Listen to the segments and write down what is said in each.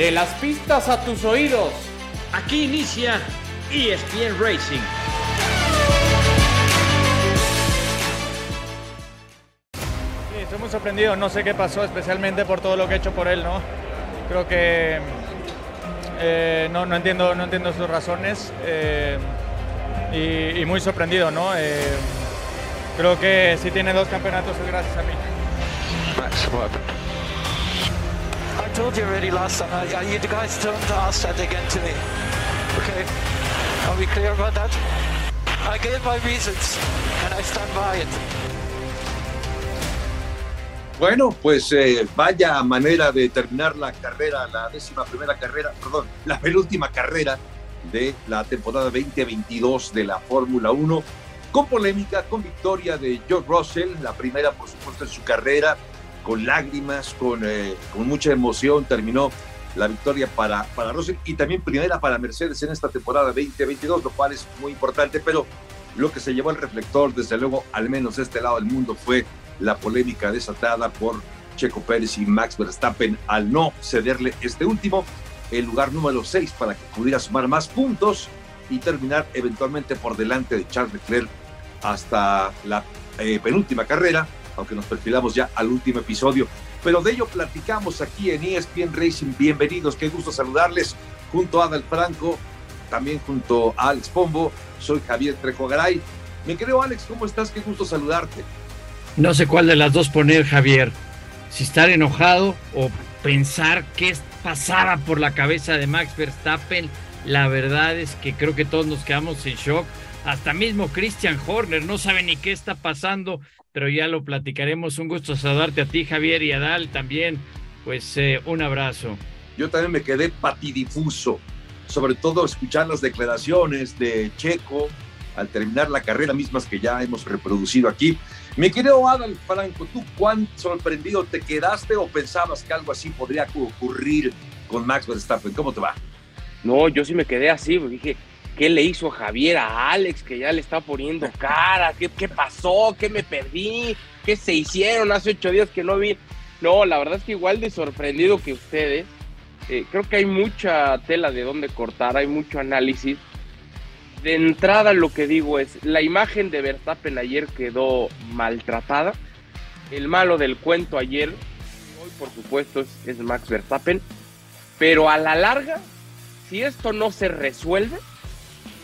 De las pistas a tus oídos. Aquí inicia ESPN Racing. Sí, estoy muy sorprendido, no sé qué pasó, especialmente por todo lo que he hecho por él, ¿no? Creo que eh, no, no, entiendo, no entiendo sus razones eh, y, y, muy sorprendido, ¿no? Eh, creo que si tiene dos campeonatos es gracias a mí. Told you already last time. I, I, you guys don't ask that again to me. Okay? Are we clear about that? I gave my reasons and I stand by it. Bueno, pues eh, vaya manera de terminar la carrera, la décima primera carrera, perdón, la penúltima carrera de la temporada 2022 de la Fórmula 1, con polémica, con victoria de George Russell, la primera por supuesto en su carrera, con lágrimas, con, eh, con mucha emoción, terminó la victoria para, para Russell y también primera para Mercedes en esta temporada 2022, lo cual es muy importante, pero lo que se llevó el reflector, desde luego, al menos de este lado del mundo, fue la polémica desatada por Checo Pérez y Max Verstappen al no cederle este último, el lugar número 6 para que pudiera sumar más puntos y terminar eventualmente por delante de Charles Leclerc hasta la eh, penúltima carrera, aunque nos perfilamos ya al último episodio. Pero de ello platicamos aquí en ESPN Racing. Bienvenidos, qué gusto saludarles junto a Adal Franco, también junto a Alex Pombo. Soy Javier Trejo Garay. Me creo, Alex, ¿cómo estás? Qué gusto saludarte. No sé cuál de las dos poner, Javier. Si estar enojado o pensar qué pasaba por la cabeza de Max Verstappen. La verdad es que creo que todos nos quedamos en shock. Hasta mismo Christian Horner no sabe ni qué está pasando, pero ya lo platicaremos. Un gusto saludarte a ti, Javier, y a Dal también. Pues eh, un abrazo. Yo también me quedé patidifuso, sobre todo escuchar las declaraciones de Checo al terminar la carrera, mismas que ya hemos reproducido aquí. Mi querido Adal Franco, ¿tú cuán sorprendido te quedaste o pensabas que algo así podría ocurrir con Max Verstappen? ¿Cómo te va? No, yo sí me quedé así, dije, ¿qué le hizo Javier a Alex que ya le está poniendo cara? ¿Qué, qué pasó? ¿Qué me perdí? ¿Qué se hicieron hace ocho días que no vi? No, la verdad es que igual de sorprendido que ustedes. Eh, creo que hay mucha tela de dónde cortar, hay mucho análisis de entrada lo que digo es, la imagen de Verstappen ayer quedó maltratada. El malo del cuento ayer, hoy por supuesto, es, es, Max Verstappen. Pero a la larga, si esto no se resuelve,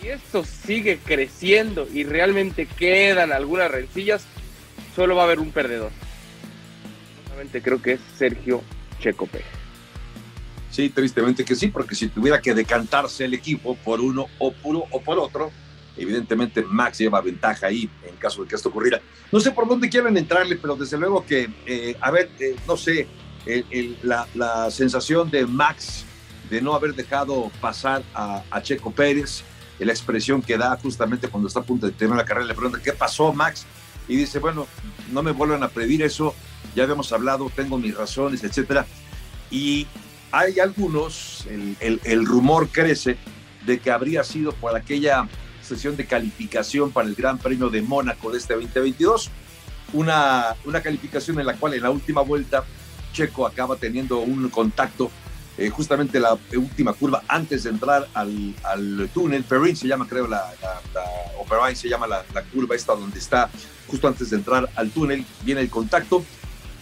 si esto sigue creciendo y realmente quedan algunas rencillas, solo va a haber un perdedor. Solamente creo que es Sergio Checo Pérez. Sí, tristemente que sí, porque si tuviera que decantarse el equipo por uno o por, o por otro, evidentemente Max lleva ventaja ahí en caso de que esto ocurriera. No sé por dónde quieren entrarle, pero desde luego que, eh, a ver, eh, no sé, la, sensación de Max de no haber dejado pasar a, Checo Pérez, la expresión que da justamente cuando está a punto de terminar la carrera, le pregunta, ¿qué pasó Max? Y dice, bueno, no me vuelvan a pedir eso, ya habíamos hablado, tengo mis razones, etcétera. Y hay algunos, el, el, rumor crece de que habría sido por aquella sesión de calificación para el Gran Premio de Mónaco de este 2022, una, una calificación en la cual en la última vuelta Checo acaba teniendo un contacto eh, justamente la última curva antes de entrar al, al túnel, Perrin se llama creo la, la, o Perrin se llama la, curva esta donde está justo antes de entrar al túnel, viene el contacto,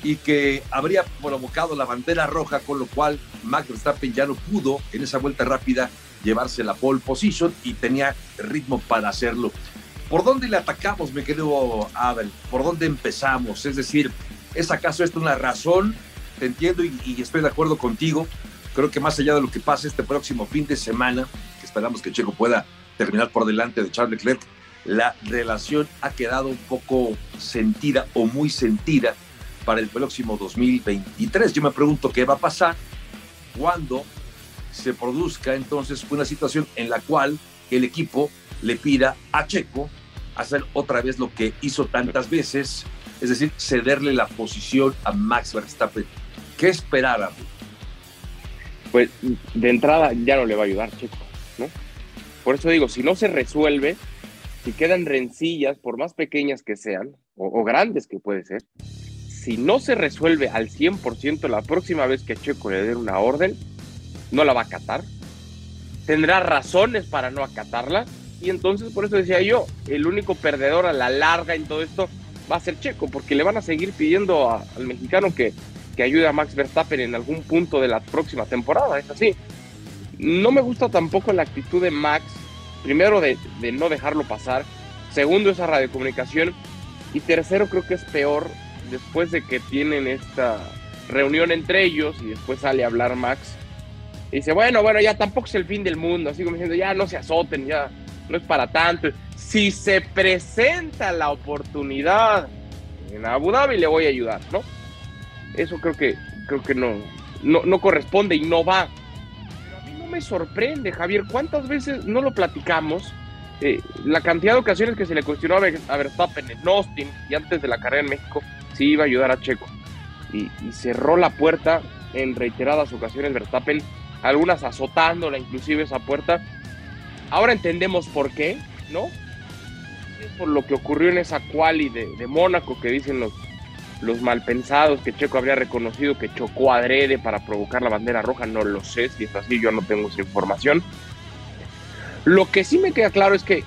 y que habría provocado la bandera roja, con lo cual Max Verstappen ya no pudo en esa vuelta rápida llevarse la pole position y tenía ritmo para hacerlo. ¿Por dónde le atacamos, me querido Abel? ¿Por dónde empezamos? Es decir, ¿es acaso esto una razón? Te entiendo y, estoy de acuerdo contigo. Creo que más allá de lo que pase este próximo fin de semana, que esperamos que Checo pueda terminar por delante de Charles Leclerc, la relación ha quedado un poco sentida o muy sentida para el próximo 2023. Yo me pregunto qué va a pasar cuando se produzca entonces una situación en la cual el equipo le pida a Checo hacer otra vez lo que hizo tantas veces, es decir, cederle la posición a Max Verstappen. ¿Qué esperar? Pues de entrada ya no le va a ayudar Checo, ¿no? Por eso digo, si no se resuelve, si quedan rencillas, por más pequeñas que sean, o, o grandes que puede ser, si no se resuelve al 100% la próxima vez que Checo le dé una orden, no la va a acatar, tendrá razones para no acatarla, y entonces por eso decía yo, el único perdedor a la larga en todo esto va a ser Checo, porque le van a seguir pidiendo al mexicano que, que ayude a Max Verstappen en algún punto de la próxima temporada, es así. No me gusta tampoco la actitud de Max, primero de, de no dejarlo pasar, segundo esa radiocomunicación, y tercero creo que es peor después de que tienen esta reunión entre ellos y después sale a hablar Max. Y dice, bueno, bueno, ya tampoco es el fin del mundo, así como diciendo, ya no se azoten, ya no es para tanto. Si se presenta la oportunidad en Abu Dhabi, le voy a ayudar, ¿no? Eso creo que, creo que no, no, corresponde y no va. Pero a mí no me sorprende, Javier, ¿cuántas veces no lo platicamos? Eh, la cantidad de ocasiones que se le cuestionó a Verstappen en Austin y antes de la carrera en México, si iba a ayudar a Checo. Y, y, cerró la puerta en reiteradas ocasiones Verstappen, algunas azotándola inclusive esa puerta. Ahora entendemos por qué, ¿no? Es por lo que ocurrió en esa quali de, de Mónaco que dicen los, los malpensados que Checo habría reconocido que chocó adrede para provocar la bandera roja, no lo sé, si es así, yo no tengo esa información. Lo que sí me queda claro es que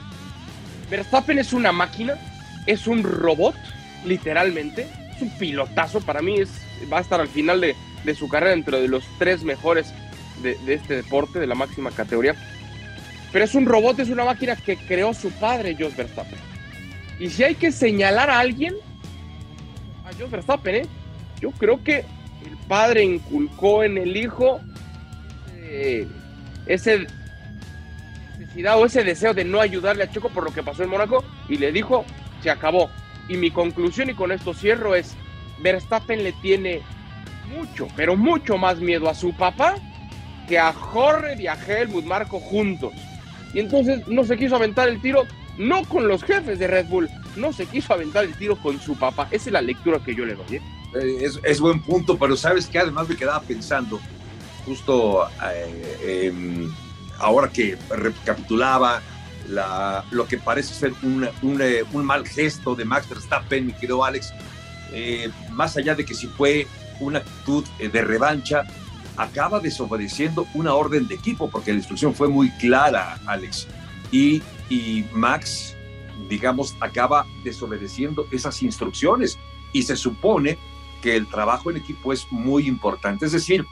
Verstappen es una máquina, es un robot, literalmente, es un pilotazo, para mí es, va a estar al final de, de su carrera dentro de los tres mejores de, este deporte, de la máxima categoría. Pero es un robot, es una máquina que creó su padre, Jos Verstappen. Y si hay que señalar a alguien, a Verstappen, ¿eh? yo creo que el padre inculcó en el hijo eh, ese necesidad o ese deseo de no ayudarle a Checo por lo que pasó en Mónaco y le dijo, se acabó. Y mi conclusión, y con esto cierro, es, Verstappen le tiene mucho, pero mucho más miedo a su papá que a Jorge y a Helmut Marco juntos. Y entonces no se quiso aventar el tiro, no con los jefes de Red Bull, no se quiso aventar el tiro con su papá. Esa es la lectura que yo le doy. ¿eh? Eh, es, buen punto, pero sabes que además me quedaba pensando, justo eh, em, ahora que recapitulaba la, lo que parece ser un, un, mal gesto de Max Verstappen, mi querido Alex, más allá de que si fue una actitud de revancha, acaba desobedeciendo una orden de equipo, porque la instrucción fue muy clara, Alex. Y, y Max, digamos, acaba desobedeciendo esas instrucciones. Y se supone que el trabajo en equipo es muy importante. Es decir,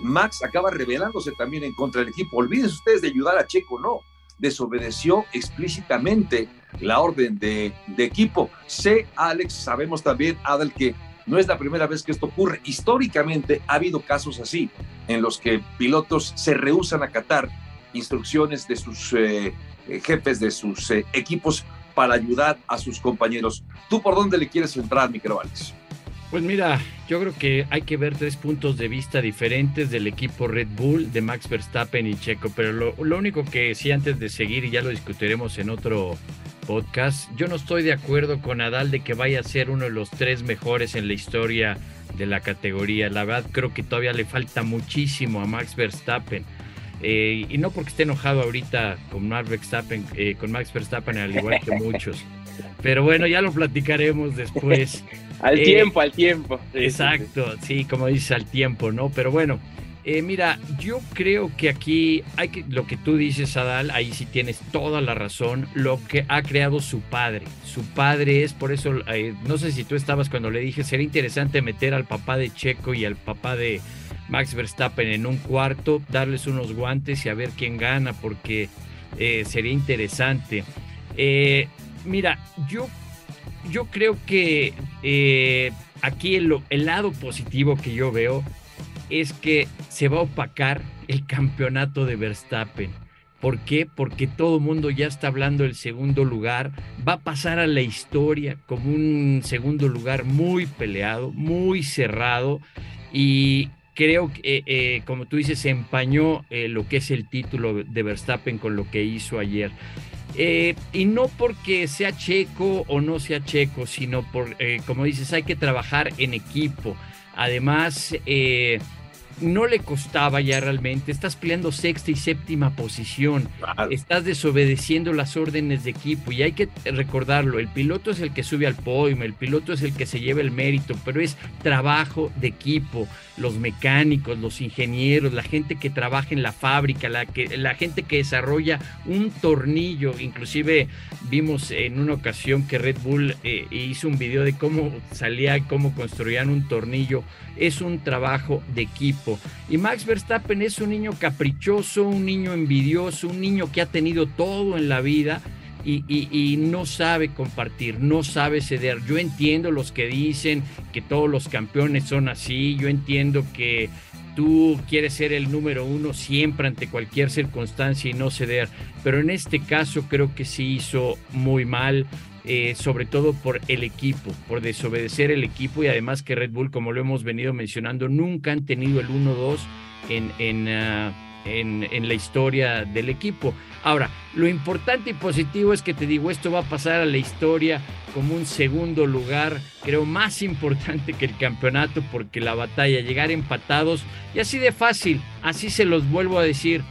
Max acaba rebelándose también en contra del equipo. Olvídense ustedes de ayudar a Checo, no. Desobedeció explícitamente la orden de, equipo. Sé, Alex, sabemos también, Adel, que no es la primera vez que esto ocurre. Históricamente ha habido casos así, en los que pilotos se rehusan a acatar instrucciones de sus eh, jefes, de sus eh, equipos, para ayudar a sus compañeros. ¿Tú por dónde le quieres entrar, Micro Alex? Pues mira, yo creo que hay que ver tres puntos de vista diferentes del equipo Red Bull, de Max Verstappen y Checo, pero lo, lo único que sí antes de seguir, y ya lo discutiremos en otro podcast. Yo no estoy de acuerdo con Nadal de que vaya a ser uno de los tres mejores en la historia de la categoría. La verdad creo que todavía le falta muchísimo a Max Verstappen. Eh, y no porque esté enojado ahorita con Max Verstappen, eh, con Max Verstappen al igual que muchos. Pero bueno, ya lo platicaremos después. al eh, tiempo, al tiempo. exacto, sí, como dices, al tiempo, ¿no? Pero bueno, eh, mira, yo creo que aquí hay que, lo que tú dices, Adal, ahí sí tienes toda la razón, lo que ha creado su padre. Su padre es, por eso, eh, no sé si tú estabas cuando le dije, sería interesante meter al papá de Checo y al papá de Max Verstappen en un cuarto, darles unos guantes y a ver quién gana, porque eh, sería interesante. mira, yo, yo creo que aquí el lado positivo que yo veo es que se va a opacar el campeonato de Verstappen. ¿Por qué? Porque todo el mundo ya está hablando del segundo lugar. Va a pasar a la historia como un segundo lugar muy peleado, muy cerrado. Y creo que, eh, eh, como tú dices, se empañó eh, lo que es el título de Verstappen con lo que hizo ayer. y no porque sea checo o no sea checo, sino por, como dices, hay que trabajar en equipo. Además, no le costaba ya realmente, estás peleando sexta y séptima posición, estás desobedeciendo las órdenes de equipo. Y hay que recordarlo, el piloto es el que sube al podio, el piloto es el que se lleva el mérito, pero es trabajo de equipo, los mecánicos, los ingenieros, la gente que trabaja en la fábrica, la, que, la gente que desarrolla un tornillo, inclusive vimos en una ocasión que Red Bull eh, hizo un video de cómo salía y cómo construían un tornillo, es un trabajo de equipo. Y Max Verstappen es un niño caprichoso, un niño envidioso, un niño que ha tenido todo en la vida. Y, no sabe compartir, no sabe ceder. Yo entiendo los que dicen que todos los campeones son así, yo entiendo que tú quieres ser el número uno siempre ante cualquier circunstancia y no ceder, pero en este caso creo que sí hizo muy mal. Eh, sobre todo por el equipo, por desobedecer el equipo y además que Red Bull, como lo hemos venido mencionando, nunca han tenido el 1-2 en, ah, en, en, la historia del equipo. Ahora, lo importante y positivo es que te digo, esto va a pasar a la historia como un segundo lugar, creo más importante que el campeonato, porque la batalla, llegar empatados, y así de fácil, así se los vuelvo a decir,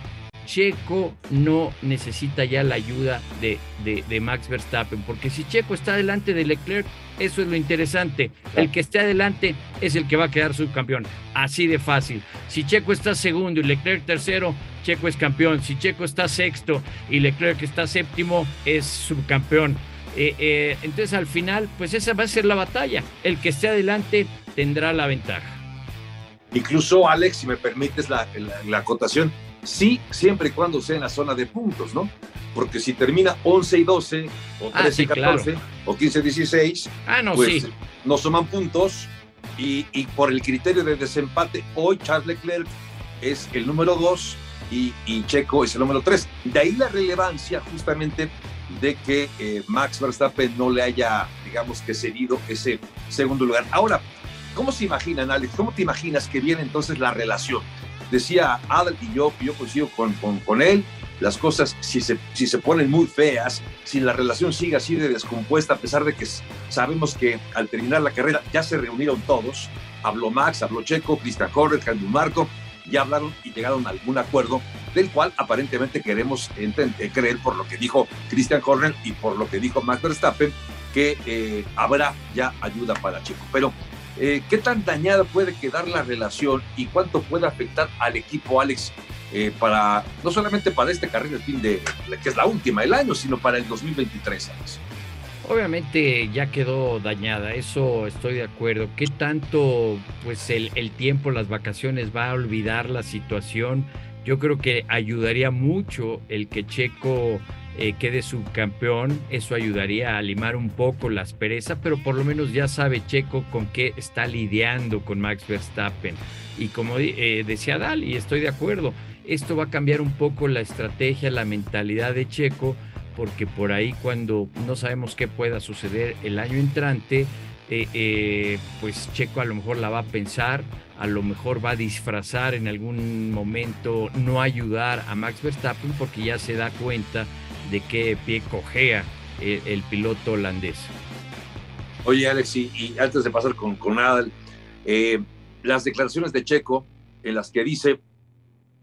Checo no necesita ya la ayuda de, de, Max Verstappen, porque si Checo está delante de Leclerc, eso es lo interesante. El que esté adelante es el que va a quedar subcampeón. Así de fácil. Si Checo está segundo y Leclerc tercero, Checo es campeón. Si Checo está sexto y Leclerc está séptimo, es subcampeón. Eh, eh, entonces al final, pues esa va a ser la batalla. El que esté adelante tendrá la ventaja. Incluso, Alex, si me permites la, la acotación, Sí, siempre y cuando sea en la zona de puntos, ¿no? Porque si termina 11 y 12, o 13 y 14, o 15 y 16, ah, no, pues no suman puntos. Y, por el criterio de desempate, hoy Charles Leclerc es el número 2 y, Checo es el número 3. De ahí la relevancia justamente de que eh, Max Verstappen no le haya, digamos que cedido ese segundo lugar. Ahora, ¿cómo se imaginan, Alex? ¿Cómo te imaginas que viene entonces la relación? Decía Adal y yo, yo coincido con, con, él, las cosas si se, si se ponen muy feas, si la relación sigue así de descompuesta, a pesar de que sabemos que al terminar la carrera ya se reunieron todos, habló Max, habló Checo, Cristian Horner, Carlos Marco, ya hablaron y llegaron a algún acuerdo del cual aparentemente queremos eh, creer por lo que dijo Christian Horner y por lo que dijo Max Verstappen, que eh, habrá ya ayuda para Checo. Pero eh, ¿Qué tan dañada puede quedar la relación y cuánto puede afectar al equipo, Alex, eh, para no solamente para esta carrera el fin de que es la última del año, sino para el 2023, Alex? Obviamente ya quedó dañada, eso estoy de acuerdo. ¿Qué tanto pues el, el tiempo, las vacaciones va a olvidar la situación? Yo creo que ayudaría mucho el que Checo eh, quede subcampeón, eso ayudaría a limar un poco la aspereza, pero por lo menos ya sabe Checo con qué está lidiando con Max Verstappen. Y como eh, decía Dal, y estoy de acuerdo, esto va a cambiar un poco la estrategia, la mentalidad de Checo, porque por ahí cuando no sabemos qué pueda suceder el año entrante, eh, pues Checo a lo mejor la va a pensar, a lo mejor va a disfrazar en algún momento, no ayudar a Max Verstappen porque ya se da cuenta de qué pie cojea el, piloto holandés. Oye, Alex, y, antes de pasar con, con Adal, eh, las declaraciones de Checo en las que dice,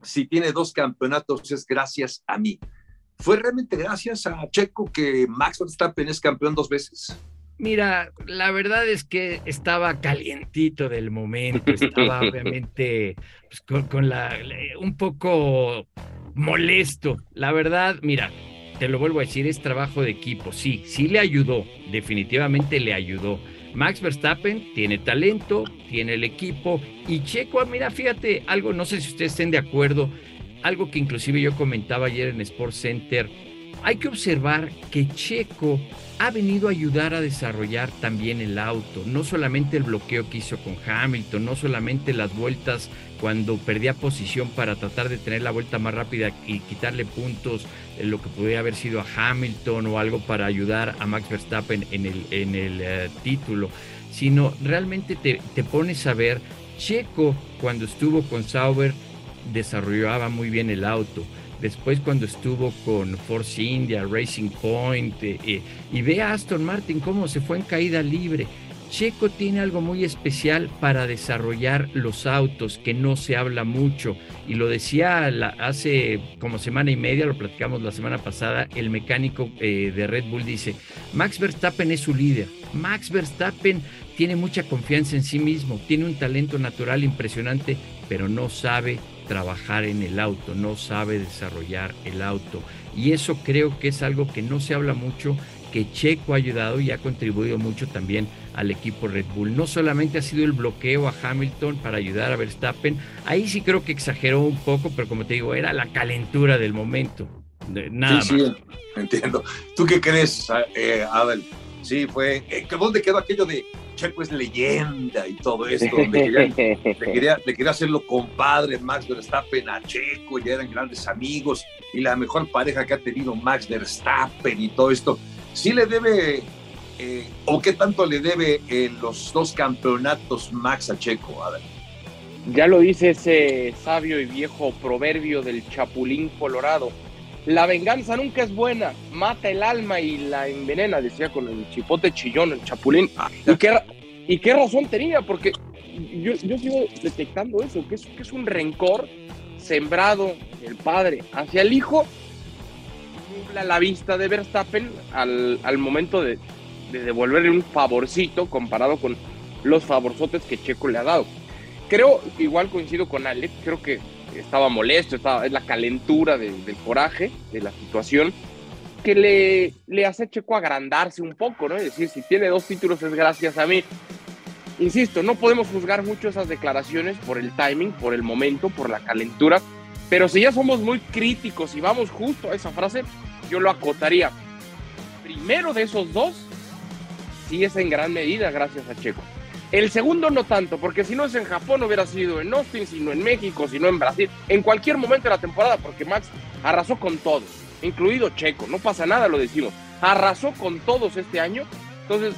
si tiene dos campeonatos es gracias a mí. ¿Fue realmente gracias a Checo que Max Verstappen es campeón dos veces? Mira, la verdad es que estaba calientito del momento, estaba obviamente pues, con, con, la un poco molesto. La verdad, mira, te lo vuelvo a decir, es trabajo de equipo. Sí, sí le ayudó, definitivamente le ayudó. Max Verstappen tiene talento, tiene el equipo y Checo, mira, fíjate, algo, no sé si ustedes estén de acuerdo, algo que inclusive yo comentaba ayer en Sports Center, hay que observar que Checo ha venido a ayudar a desarrollar también el auto, no solamente el bloqueo que hizo con Hamilton, no solamente las vueltas cuando perdía posición para tratar de tener la vuelta más rápida y quitarle puntos en lo que podría haber sido a Hamilton o algo para ayudar a Max Verstappen en el, en el eh, título, sino realmente te, te pones a ver, Checo cuando estuvo con Sauber desarrollaba muy bien el auto después cuando estuvo con Force India, Racing Point, eh, eh, y ve a Aston Martin cómo se fue en caída libre. Checo tiene algo muy especial para desarrollar los autos, que no se habla mucho. Y lo decía hace como semana y media, lo platicamos la semana pasada, el mecánico eh, de Red Bull dice, Max Verstappen es su líder. Max Verstappen tiene mucha confianza en sí mismo, tiene un talento natural impresionante, pero no sabe trabajar en el auto, no sabe desarrollar el auto. Y eso creo que es algo que no se habla mucho, que Checo ha ayudado y ha contribuido mucho también al equipo Red Bull. No solamente ha sido el bloqueo a Hamilton para ayudar a Verstappen, ahí sí creo que exageró un poco, pero como te digo, era la calentura del momento. Nada sí, sí, entiendo. ¿Tú qué crees, eh, Adel? Sí, fue. Eh, ¿Dónde quedó aquello de Checo es leyenda y todo esto? le, quería, le, quería, hacerlo compadre Max Verstappen a Checo, ya eran grandes amigos y la mejor pareja que ha tenido Max Verstappen y todo esto. Sí le debe, eh, o qué tanto le debe los dos campeonatos Max a Checo, Adel. Ya lo dice ese sabio y viejo proverbio del Chapulín Colorado la venganza nunca es buena, mata el alma y la envenena, decía con el chipote chillón, el chapulín. ¿Y qué, y qué razón tenía? Porque yo, yo sigo detectando eso, que es, que es un rencor sembrado del padre hacia el hijo, nubla la vista de Verstappen al, al momento de, de devolverle un favorcito comparado con los favorzotes que Checo le ha dado. Creo, igual coincido con Alex, creo que estaba molesto, estaba, es la calentura del coraje, de la situación, que le, le hace Checo agrandarse un poco, ¿no? Es decir, si tiene dos títulos es gracias a mí. Insisto, no podemos juzgar mucho esas declaraciones por el timing, por el momento, por la calentura, pero si ya somos muy críticos y vamos justo a esa frase, yo lo acotaría. Primero de esos dos, sí es en gran medida gracias a Checo. El segundo no tanto, porque si no es en Japón hubiera sido en Austin, sino en México, sino en Brasil, en cualquier momento de la temporada, porque Max arrasó con todos, incluido Checo, no pasa nada, lo decimos, arrasó con todos este año, entonces,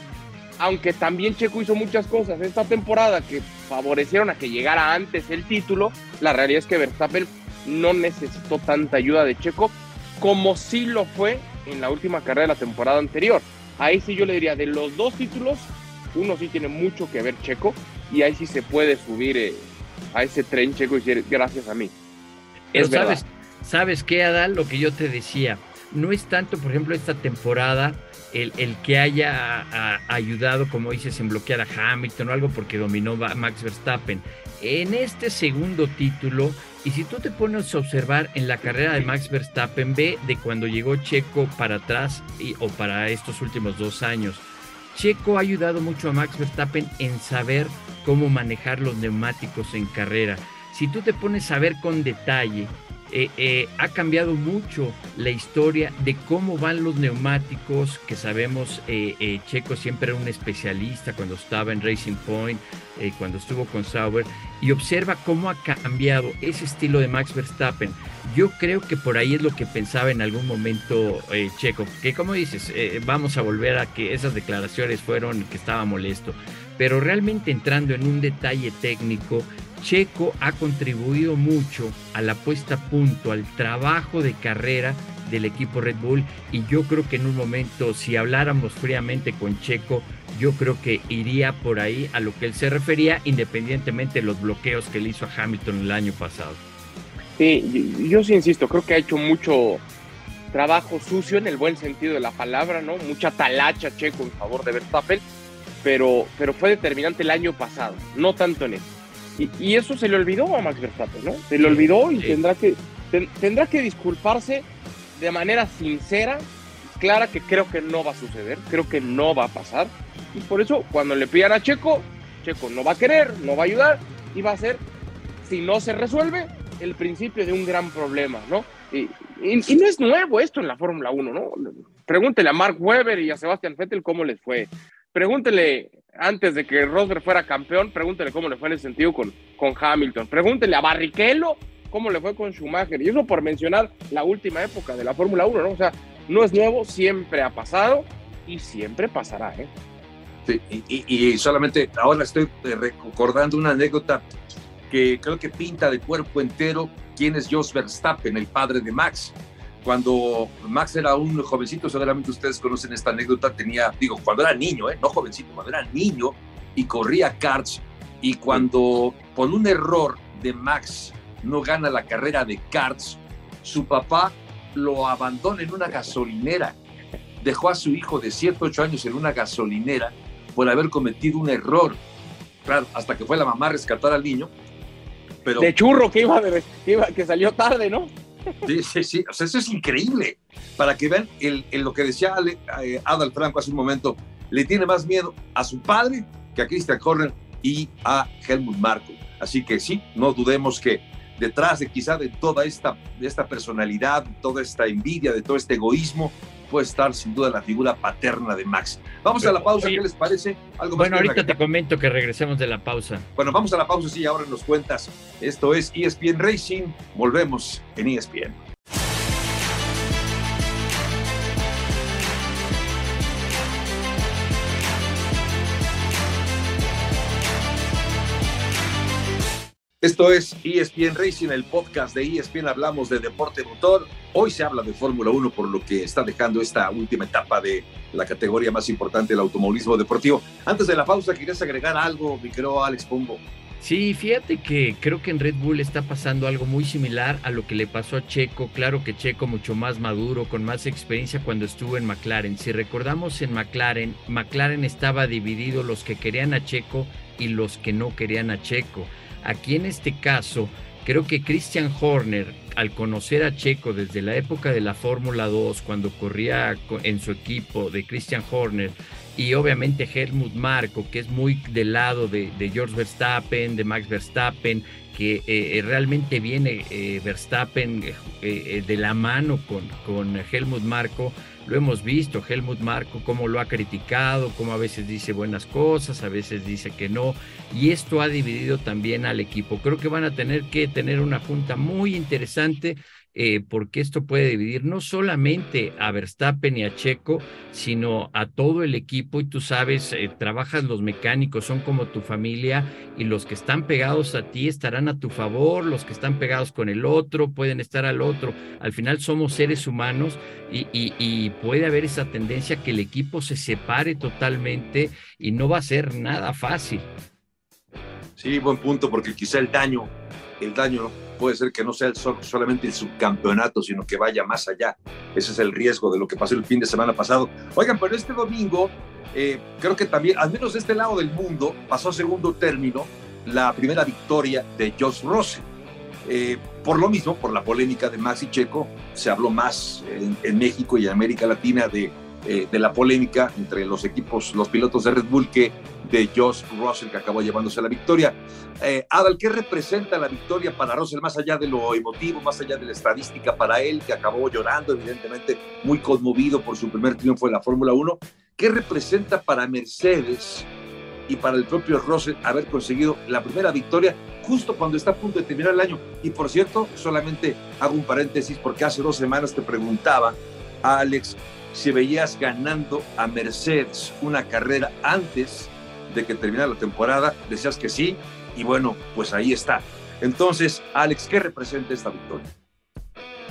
aunque también Checo hizo muchas cosas esta temporada que favorecieron a que llegara antes el título, la realidad es que Verstappen no necesitó tanta ayuda de Checo como sí lo fue en la última carrera de la temporada anterior. Ahí sí yo le diría, de los dos títulos, uno sí tiene mucho que ver Checo y ahí sí se puede subir eh, a ese tren Checo y decir gracias a mí. Pero sabes, ¿sabes qué, Adal? Lo que yo te decía, no es tanto, por ejemplo, esta temporada el, el que haya ayudado, como dices, en bloquear a Hamilton o algo porque dominó Max Verstappen. En este segundo título, y si tú te pones a observar en la carrera de Max Verstappen, ve de cuando llegó Checo para atrás y, o para estos últimos dos años Checo ha ayudado mucho a Max Verstappen en saber cómo manejar los neumáticos en carrera. Si tú te pones a ver con detalle, eh, eh, ha cambiado mucho la historia de cómo van los neumáticos, que sabemos eh, Checo siempre era un especialista cuando estaba en Racing Point, cuando estuvo con Sauber, y observa cómo ha cambiado ese estilo de Max Verstappen. Yo creo que por ahí es lo que pensaba en algún momento eh, Checo, que como dices, eh, vamos a volver a que esas declaraciones fueron que estaba molesto, pero realmente entrando en un detalle técnico, Checo ha contribuido mucho a la puesta a punto, al trabajo de carrera del equipo Red Bull y yo creo que en un momento, si habláramos fríamente con Checo, yo creo que iría por ahí a lo que él se refería, independientemente de los bloqueos que le hizo a Hamilton el año pasado. Sí, yo, sí insisto, creo que ha hecho mucho trabajo sucio en el buen sentido de la palabra, ¿no? Mucha talacha checo en favor de Verstappen, pero, pero fue determinante el año pasado, no tanto en eso. Y, eso se le olvidó a Max Verstappen, ¿no? Se le olvidó y tendrá, que, tendrá que disculparse de manera sincera, clara, que creo que no va a suceder, creo que no va a pasar. Y por eso, cuando le pidan a Checo, Checo no va a querer, no va a ayudar y va a ser, si no se resuelve, el principio de un gran problema, ¿no? Y, no es nuevo esto en la Fórmula 1, ¿no? Pregúntele a Mark Webber y a Sebastian Vettel cómo les fue. Pregúntele, antes de que Rosberg fuera campeón, pregúntele cómo le fue en ese sentido con, con Hamilton. Pregúntele a Barrichello cómo le fue con Schumacher. Y eso por mencionar la última época de la Fórmula 1, ¿no? O sea, no es nuevo, siempre ha pasado y siempre pasará, ¿eh? Sí, y, y solamente ahora estoy recordando una anécdota que creo que pinta de cuerpo entero quién es Jos Verstappen, el padre de Max. cuando Max era un jovencito, seguramente ustedes conocen esta anécdota, tenía, digo, cuando era niño, ¿eh? no jovencito, cuando era niño y corría karts y cuando por un error de Max no gana la carrera de karts, su papá lo abandona en una gasolinera. Dejó a su hijo de 7, 8 años en una gasolinera por haber cometido un error. Claro, hasta que fue la mamá a rescatar al niño. Pero, De churro que iba, de- que iba, que salió tarde, ¿no? Sí, sí, sí. O sea, eso es increíble. Para que vean el, el- lo que decía Ale- eh, Adal Franco hace un momento, le tiene más miedo a su padre que a Christian Horner y a Helmut Marko. Así que sí, no dudemos que detrás de quizá de toda esta, de esta personalidad, de toda esta envidia, de todo este egoísmo, puede estar sin duda la figura paterna de Max. Vamos a la pausa, Oye. ¿qué les parece? ¿Algo más Bueno, ahorita te comento que regresemos de la pausa. Bueno, vamos a la pausa, sí, ahora nos cuentas. Esto es ESPN Racing. Volvemos en ESPN. Esto es ESPN Racing, el podcast de ESPN. Hablamos de deporte motor. Hoy se habla de Fórmula 1 por lo que está dejando esta última etapa de la categoría más importante del automovilismo deportivo. Antes de la pausa, ¿querías agregar algo, mi querido Alex Pombo? Sí, fíjate que creo que en Red Bull está pasando algo muy similar a lo que le pasó a Checo. Claro que Checo mucho más maduro, con más experiencia cuando estuvo en McLaren. Si recordamos en McLaren, McLaren estaba dividido los que querían a Checo y los que no querían a Checo. Aquí en este caso, creo que Christian Horner, al conocer a Checo desde la época de la Fórmula 2, cuando corría co- en su equipo de Christian Horner, y obviamente Helmut Marko, que es muy del lado de, George Verstappen, de Max Verstappen, que eh, eh, realmente viene eh, Verstappen de la mano con, con Helmut Marko. Lo hemos visto, Helmut Marko, cómo lo ha criticado, cómo a veces dice buenas cosas, a veces dice que no. Y esto ha dividido también al equipo. Creo que van a tener que tener una junta muy interesante eh, porque esto puede dividir no solamente a Verstappen y a Checo, sino a todo el equipo. Y tú sabes, eh, trabajas los mecánicos, son como tu familia, y los que están pegados a ti estarán a tu favor, los que están pegados con el otro pueden estar al otro. Al final somos seres humanos y, y- y puede haber esa tendencia que el equipo se separe totalmente y no va a ser nada fácil. Sí, buen punto, porque quizá el daño, el daño puede ser que no sea solamente el subcampeonato, sino que vaya más allá. Ese es el riesgo de lo que pasó el fin de semana pasado. Oigan, pero este domingo, eh, creo que también, al menos de este lado del mundo, pasó a segundo término la primera victoria de Josh Russell. Eh, por lo mismo, por la polémica de Max y Checo, se habló más en, en México y en América Latina de, eh, de la polémica entre los equipos, los pilotos de Red Bull que de Josh Russell que acabó llevándose la victoria. Eh, Adal, ¿qué representa la victoria para Russell más allá de lo emotivo, más allá de la estadística para él, que acabó llorando, evidentemente muy conmovido por su primer triunfo en la Fórmula 1? ¿Qué representa para Mercedes y para el propio Russell haber conseguido la primera victoria justo cuando está a punto de terminar el año? Y por cierto, solamente hago un paréntesis porque hace dos semanas te preguntaba, Alex, si veías ganando a Mercedes una carrera antes de que terminara la temporada, decías que sí, y bueno, pues ahí está. Entonces, Alex, ¿qué representa esta victoria?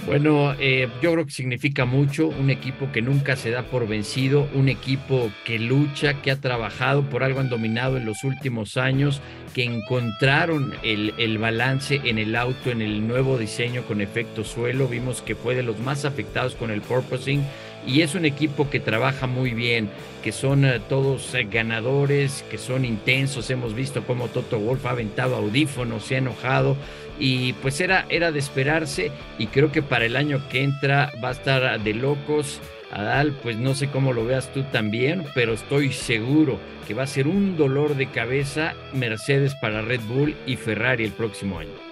Bueno, eh, yo creo que significa mucho un equipo que nunca se da por vencido, un equipo que lucha, que ha trabajado, por algo han dominado en los últimos años, que encontraron el, el balance en el auto, en el nuevo diseño con efecto suelo. Vimos que fue de los más afectados con el purposing y es un equipo que trabaja muy bien, que son eh, todos eh, ganadores, que son intensos. Hemos visto cómo Toto Wolf ha aventado audífonos, se ha enojado y pues era, era de esperarse y creo que para el año que entra va a estar de locos. Adal, pues no sé cómo lo veas tú también, pero estoy seguro que va a ser un dolor de cabeza Mercedes para Red Bull y Ferrari el próximo año.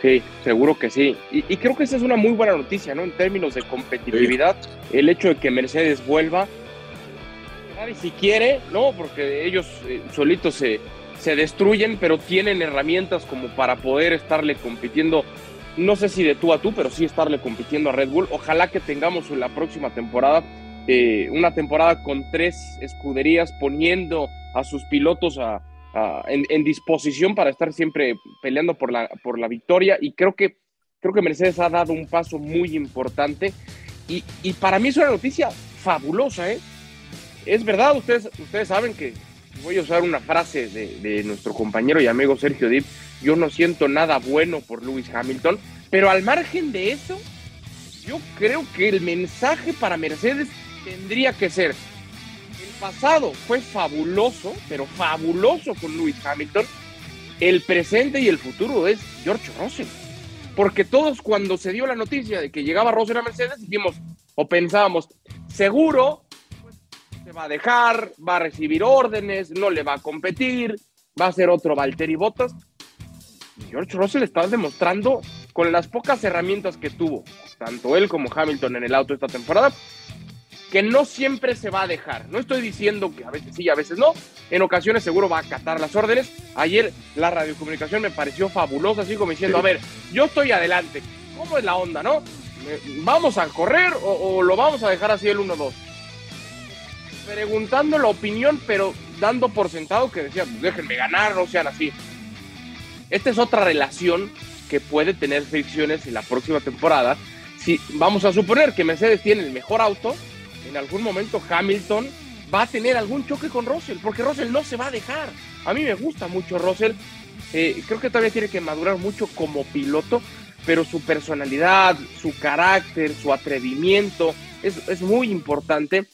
Sí, seguro que sí. Y, creo que esa es una muy buena noticia, ¿no? En términos de competitividad, el hecho de que Mercedes vuelva, Ferrari si quiere, ¿no? Porque ellos eh, solitos se, se destruyen, pero tienen herramientas como para poder estarle compitiendo, no sé si de tú a tú, pero sí estarle compitiendo a Red Bull. Ojalá que tengamos en la próxima temporada eh, una temporada con tres escuderías poniendo a sus pilotos a, a- en, en disposición para estar siempre peleando por la, por la victoria. Y creo que Creo que Mercedes ha dado un paso muy importante y, y para mí es una noticia fabulosa, ¿eh? Es verdad, ustedes, ustedes saben que voy a usar una frase de, de nuestro compañero y amigo Sergio Dip, yo no siento nada bueno por Lewis Hamilton, pero al margen de eso, yo creo que el mensaje para Mercedes tendría que ser, el pasado fue fabuloso, pero fabuloso con Lewis Hamilton, el presente y el futuro es George Russell. Porque todos cuando se dio la noticia de que llegaba Russell a Mercedes, dijimos o pensábamos, seguro se va a dejar, va a recibir órdenes, no le va a competir, va a ser otro Valtteri Bottas. George Russell está demostrando con las pocas herramientas que tuvo, tanto él como Hamilton en el auto esta temporada, que no siempre se va a dejar. No estoy diciendo que a veces sí, a veces no. En ocasiones seguro va a acatar las órdenes. Ayer la radiocomunicación me pareció fabulosa, así como diciendo, a ver, yo estoy adelante. ¿Cómo es la onda, no? ¿Vamos a correr o, o lo vamos a dejar así el 1-2? Preguntando la opinión, pero dando por sentado que decía, pues déjenme ganar, no sean así. Esta es otra relación que puede tener fricciones en la próxima temporada. Si vamos a suponer que Mercedes tiene el mejor auto, en algún momento Hamilton va a tener algún choque con Russell, porque Russell no se va a dejar. A mí me gusta mucho Russell. Eh, creo que todavía tiene que madurar mucho como piloto, pero su personalidad, su carácter, su atrevimiento es, es muy importante.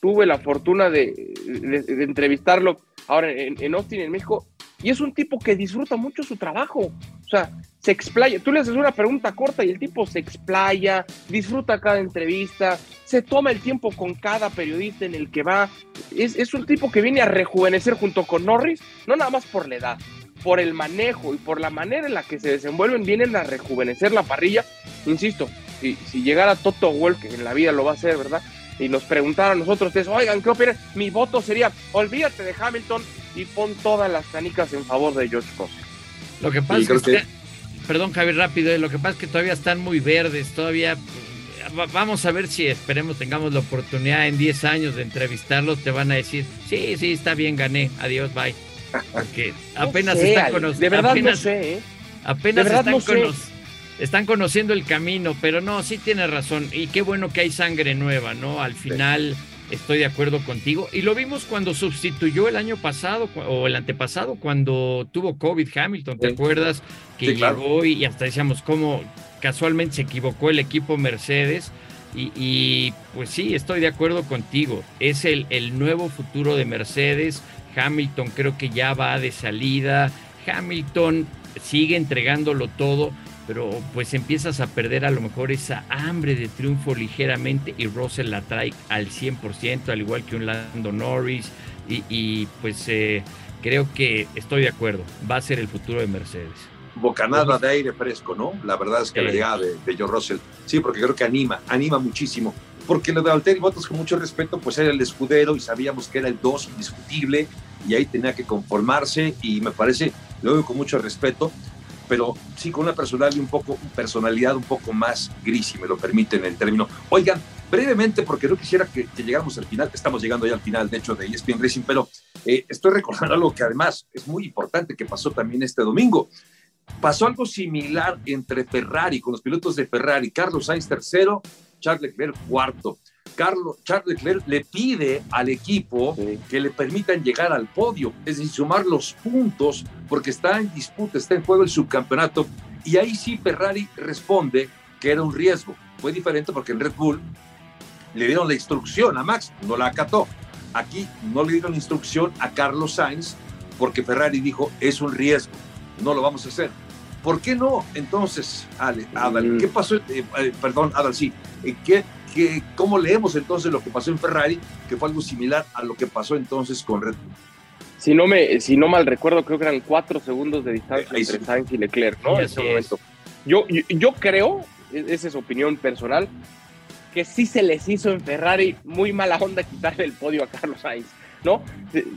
Tuve la fortuna de, de, entrevistarlo ahora en, en, Austin, en México, y es un tipo que disfruta mucho su trabajo. O sea, se explaya. Tú le haces una pregunta corta y el tipo se explaya, disfruta cada entrevista, se toma el tiempo con cada periodista en el que va. Es, es un tipo que viene a rejuvenecer junto con Norris, no nada más por la edad, por el manejo y por la manera en la que se desenvuelven, vienen a rejuvenecer la parrilla. Insisto, si, si llegara Toto Wolff, que en la vida lo va a hacer, ¿verdad? Y nos preguntaron a nosotros, oigan, ¿qué opinan? Mi voto sería, olvídate de Hamilton y pon todas las canicas en favor de George Russell. Lo que pasa es que, que, perdón Javier, rápido, lo que pasa es que todavía están muy verdes, todavía vamos a ver si esperemos tengamos la oportunidad en 10 años de entrevistarlos, te van a decir, sí, sí, está bien, gané, adiós, bye. Porque apenas no sé, están con De verdad apenas, no sé, ¿eh? Apenas están, no con sé. Están conociendo el camino, pero no, sí tiene razón. Y qué bueno que hay sangre nueva, ¿no? Al final sí. estoy de acuerdo contigo. Y lo vimos cuando sustituyó el año pasado o el antepasado, cuando tuvo COVID Hamilton, ¿te sí. acuerdas? Que sí, llegó y hasta decíamos cómo casualmente se equivocó el equipo Mercedes. Y, y, pues sí, estoy de acuerdo contigo. Es el, el, nuevo futuro de Mercedes. Hamilton creo que ya va de salida. Hamilton sigue entregándolo todo, pero pues empiezas a perder a lo mejor esa hambre de triunfo ligeramente y Russell la trae al 100%, al igual que un Lando Norris. Y, y pues eh, creo que estoy de acuerdo. Va a ser el futuro de Mercedes bocanada de aire fresco, ¿no? La verdad es que eh. la llegada de, de Joe Russell, sí, porque creo que anima, anima muchísimo. Porque lo de Valtteri Bottas, con mucho respeto, pues era el escudero y sabíamos que era el 2 indiscutible y ahí tenía que conformarse y me parece, lo digo con mucho respeto, pero sí con una personalidad un poco, personalidad un poco más gris, si me lo permiten el término. Oigan, brevemente, porque no quisiera que, llegáramos al final, estamos llegando ya al final, de hecho, de ESPN Racing, pero eh, estoy recordando algo que además es muy importante que pasó también este domingo. Pasó algo similar entre Ferrari, con los pilotos de Ferrari, Carlos Sainz tercero, Charles Leclerc cuarto. Carlos, Charles Leclerc le pide al equipo sí. que le permitan llegar al podio, es decir, sumar los puntos, porque está en disputa, está en juego el subcampeonato. Y ahí sí Ferrari responde que era un riesgo. Fue diferente porque en Red Bull le dieron la instrucción a Max, no la acató. Aquí no le dieron instrucción a Carlos Sainz porque Ferrari dijo es un riesgo no lo vamos a hacer. ¿Por qué no? Entonces, Ale, Adal, ¿qué pasó? Eh, eh, perdón, Adal, sí. ¿qué, qué, ¿Cómo leemos entonces lo que pasó en Ferrari, que fue algo similar a lo que pasó entonces con Red Bull? Si no, me, si no mal recuerdo, creo que eran cuatro segundos de distancia entre sí. Sainz y Leclerc, ¿no? En ese momento. Yo, yo, yo creo, esa es opinión personal, que sí se les hizo en Ferrari muy mala onda quitarle el podio a Carlos Sainz. ¿no?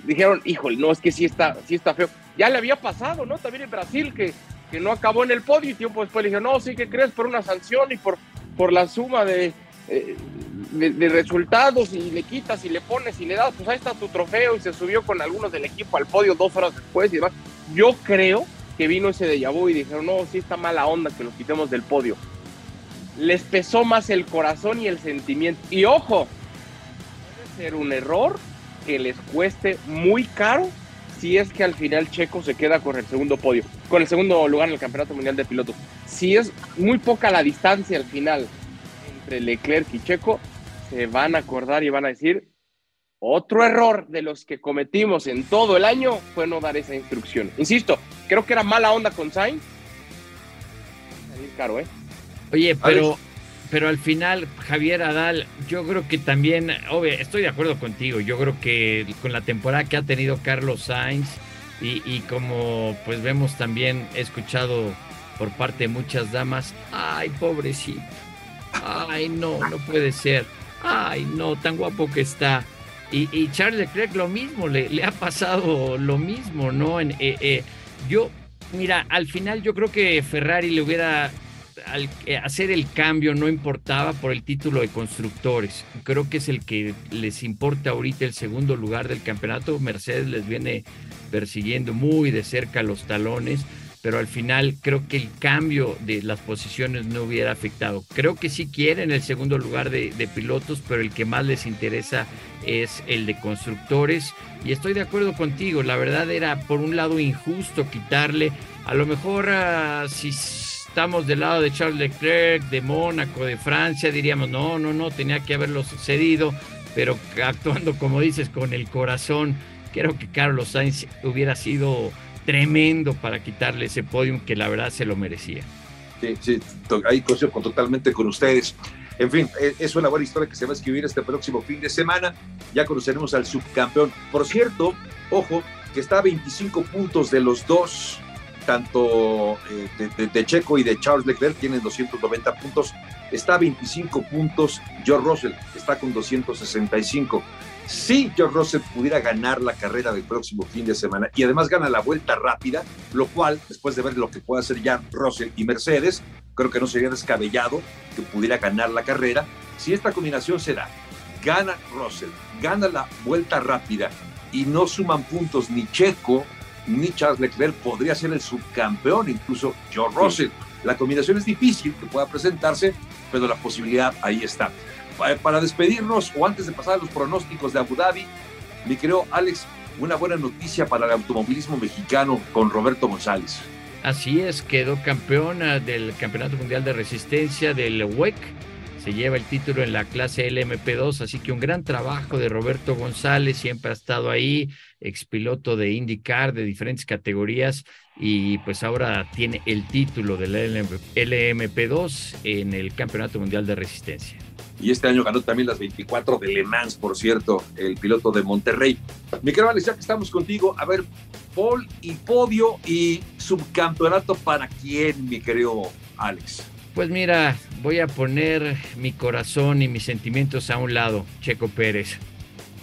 Dijeron, híjole, no, es que sí está, sí está feo. Ya le había pasado, ¿no? También en Brasil, que, que no acabó en el podio y tiempo después le dijeron, no, sí que crees por una sanción y por, por la suma de, eh, de, de, resultados y le quitas y le pones y le das, pues ahí está tu trofeo y se subió con algunos del equipo al podio dos horas después y demás. Yo creo que vino ese de vu y dijeron, no, sí está mala onda que nos quitemos del podio. Les pesó más el corazón y el sentimiento. Y ojo, puede ser un error que les cueste muy caro si es que al final Checo se queda con el segundo podio, con el segundo lugar en el Campeonato Mundial de Pilotos. Si es muy poca la distancia al final entre Leclerc y Checo, se van a acordar y van a decir, otro error de los que cometimos en todo el año fue no dar esa instrucción. Insisto, creo que era mala onda con Sainz. Salir caro, ¿eh? Oye, pero pero al final, Javier Adal, yo creo que también, obvio, estoy de acuerdo contigo, yo creo que con la temporada que ha tenido Carlos Sainz y, como pues vemos también, he escuchado por parte de muchas damas, ay, pobrecito, ay, no, no puede ser, ay, no, tan guapo que está. Y, Charles Leclerc lo mismo, le, le, ha pasado lo mismo, ¿no? En, eh, eh, yo, mira, al final yo creo que Ferrari le hubiera al eh, hacer el cambio no importaba por el título de constructores. Creo que es el que les importa ahorita el segundo lugar del campeonato. Mercedes les viene persiguiendo muy de cerca los talones, pero al final creo que el cambio de las posiciones no hubiera afectado. Creo que sí quieren el segundo lugar de, pilotos, pero el que más les interesa es el de constructores. Y estoy de acuerdo contigo, la verdad era por un lado injusto quitarle, a lo mejor uh, si estamos del lado de Charles Leclerc, de Mónaco, de Francia, diríamos, no, no, no, tenía que haberlo sucedido, pero actuando, como dices, con el corazón, creo que Carlos Sainz hubiera sido tremendo para quitarle ese podium que la verdad se lo merecía. Sí, sí, ahí coincido totalmente con ustedes. En fin, e, es una buena historia que se va a escribir este próximo fin de semana. Ya conoceremos al subcampeón. Por cierto, ojo, que está a 25 puntos de los dos tanto eh, de, Checo y de Charles Leclerc tienen 290 puntos. Está a 25 puntos George Russell, está con 265. Si George Russell pudiera ganar la carrera del próximo fin de semana y además gana la vuelta rápida, lo cual, después de ver lo que puede hacer ya Russell y Mercedes, creo que no sería descabellado que pudiera ganar la carrera. Si esta combinación se da, gana Russell, gana la vuelta rápida y no suman puntos ni Checo ni Charles Leclerc podría ser el subcampeón, incluso George Russell. La combinación es difícil que pueda presentarse, pero la posibilidad ahí está. Para despedirnos o antes de pasar a los pronósticos de Abu Dhabi, mi querido Alex, una buena noticia para el automovilismo mexicano con Roberto González. Así es, quedó campeona del Campeonato Mundial de Resistencia del WEC se lleva el título en la clase LMP2, así que un gran trabajo de Roberto González, siempre ha estado ahí, expiloto de IndyCar de diferentes categorías y pues ahora tiene el título del LMP2 en el Campeonato Mundial de Resistencia. Y este año ganó también las 24 de Le Mans, por cierto, el piloto de Monterrey. Mi querido Alex, ya que estamos contigo, a ver, Paul y podio y subcampeonato para quién, mi querido Alex. Pues mira, voy a poner mi corazón y mis sentimientos a un lado, Checo Pérez.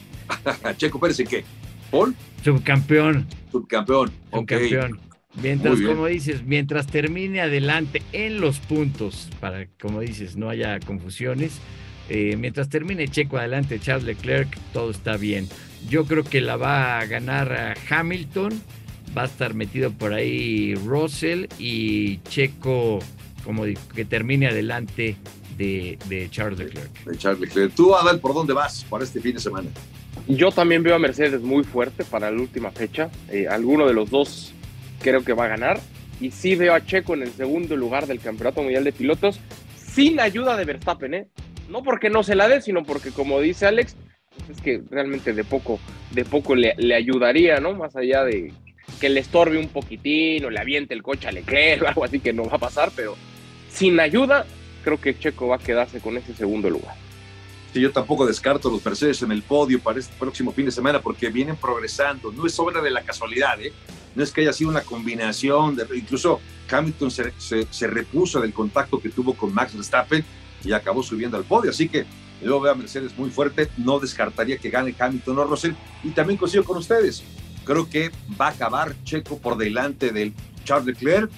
¿Checo Pérez en qué? ¿Paul? Subcampeón. Subcampeón. Subcampeón. Mientras, como dices, mientras termine adelante en los puntos, para, como dices, no haya confusiones, eh, mientras termine Checo adelante, Charles Leclerc, todo está bien. Yo creo que la va a ganar Hamilton, va a estar metido por ahí Russell y Checo como que termine adelante de, Charles Leclerc. De Charles Leclerc. Tú, Adal, ¿por dónde vas para este fin de semana? Yo también veo a Mercedes muy fuerte para la última fecha. Eh, alguno de los dos creo que va a ganar. Y sí veo a Checo en el segundo lugar del Campeonato Mundial de Pilotos, sin ayuda de Verstappen, ¿eh? No porque no se la dé, sino porque, como dice Alex, pues es que realmente de poco, de poco le, ayudaría, ¿no? Más allá de que le estorbe un poquitín o le aviente el coche a Leclerc o algo así que no va a pasar, pero sin ayuda, creo que Checo va a quedarse con ese segundo lugar. Sí, yo tampoco descarto los Mercedes en el podio para este próximo fin de semana porque vienen progresando. No es obra de la casualidad, ¿eh? No es que haya sido una combinación, incluso Hamilton se, repuso del contacto que tuvo con Max Verstappen y acabó subiendo al podio. Así que yo veo a Mercedes muy fuerte. No descartaría que gane Hamilton o Russell. Y también coincido con ustedes. Creo que va a acabar Checo por delante del Charles Leclerc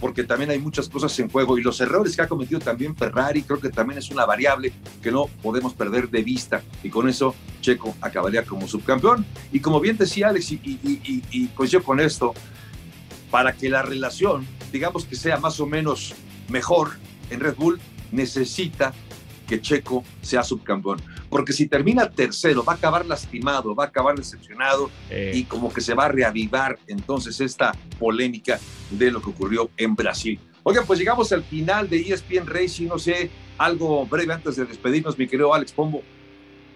porque también hay muchas cosas en juego y los errores que ha cometido también Ferrari creo que también es una variable que no podemos perder de vista y con eso Checo acabaría como subcampeón y como bien decía Alex y, y, coincido con esto para que la relación, digamos que sea más o menos mejor en Red Bull, necesita que Checo sea subcampeón. Porque si termina tercero, va a acabar lastimado, va a acabar decepcionado Eh, y como que se va a reavivar entonces esta polémica de lo que ocurrió en Brasil. Oigan, pues llegamos al final de ESPN Racing, no sé, algo breve antes de despedirnos, mi querido Alex Pombo.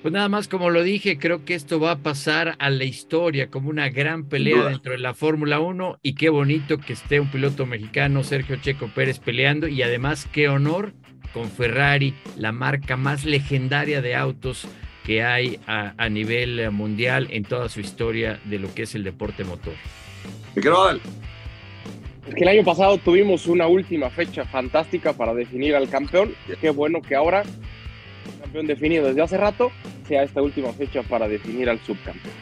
Pues nada más, como lo dije, creo que esto va a pasar a la historia como una gran pelea dentro de la Fórmula 1 y qué bonito que esté un piloto mexicano, Sergio Checo Pérez, peleando y además qué honor con Ferrari, la marca más legendaria de autos que hay a, a nivel eh, mundial en toda su historia de lo que es el deporte motor. Es que el año pasado tuvimos una última fecha fantástica para definir al campeón. Qué bueno que ahora, el campeón definido desde hace rato, sea esta última fecha para definir al subcampeón.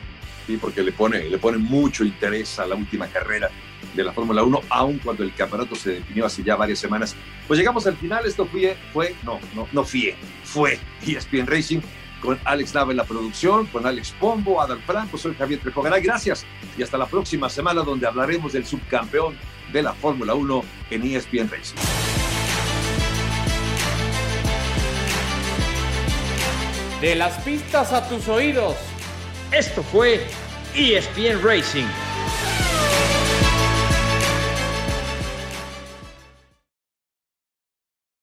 sí, porque le pone, le pone mucho interés a la última carrera de la Fórmula 1, aun cuando el campeonato se definió hace ya varias semanas. Pues llegamos al final, esto fue, fue no, no, no fue, fue ESPN Racing con Alex Nava en la producción, con Alex Pombo, Adal Franco, soy Javier Trejogaray, gracias y hasta la próxima semana donde hablaremos del subcampeón de la Fórmula 1 en ESPN Racing. De las pistas a tus oídos. Esto fue ESPN Racing.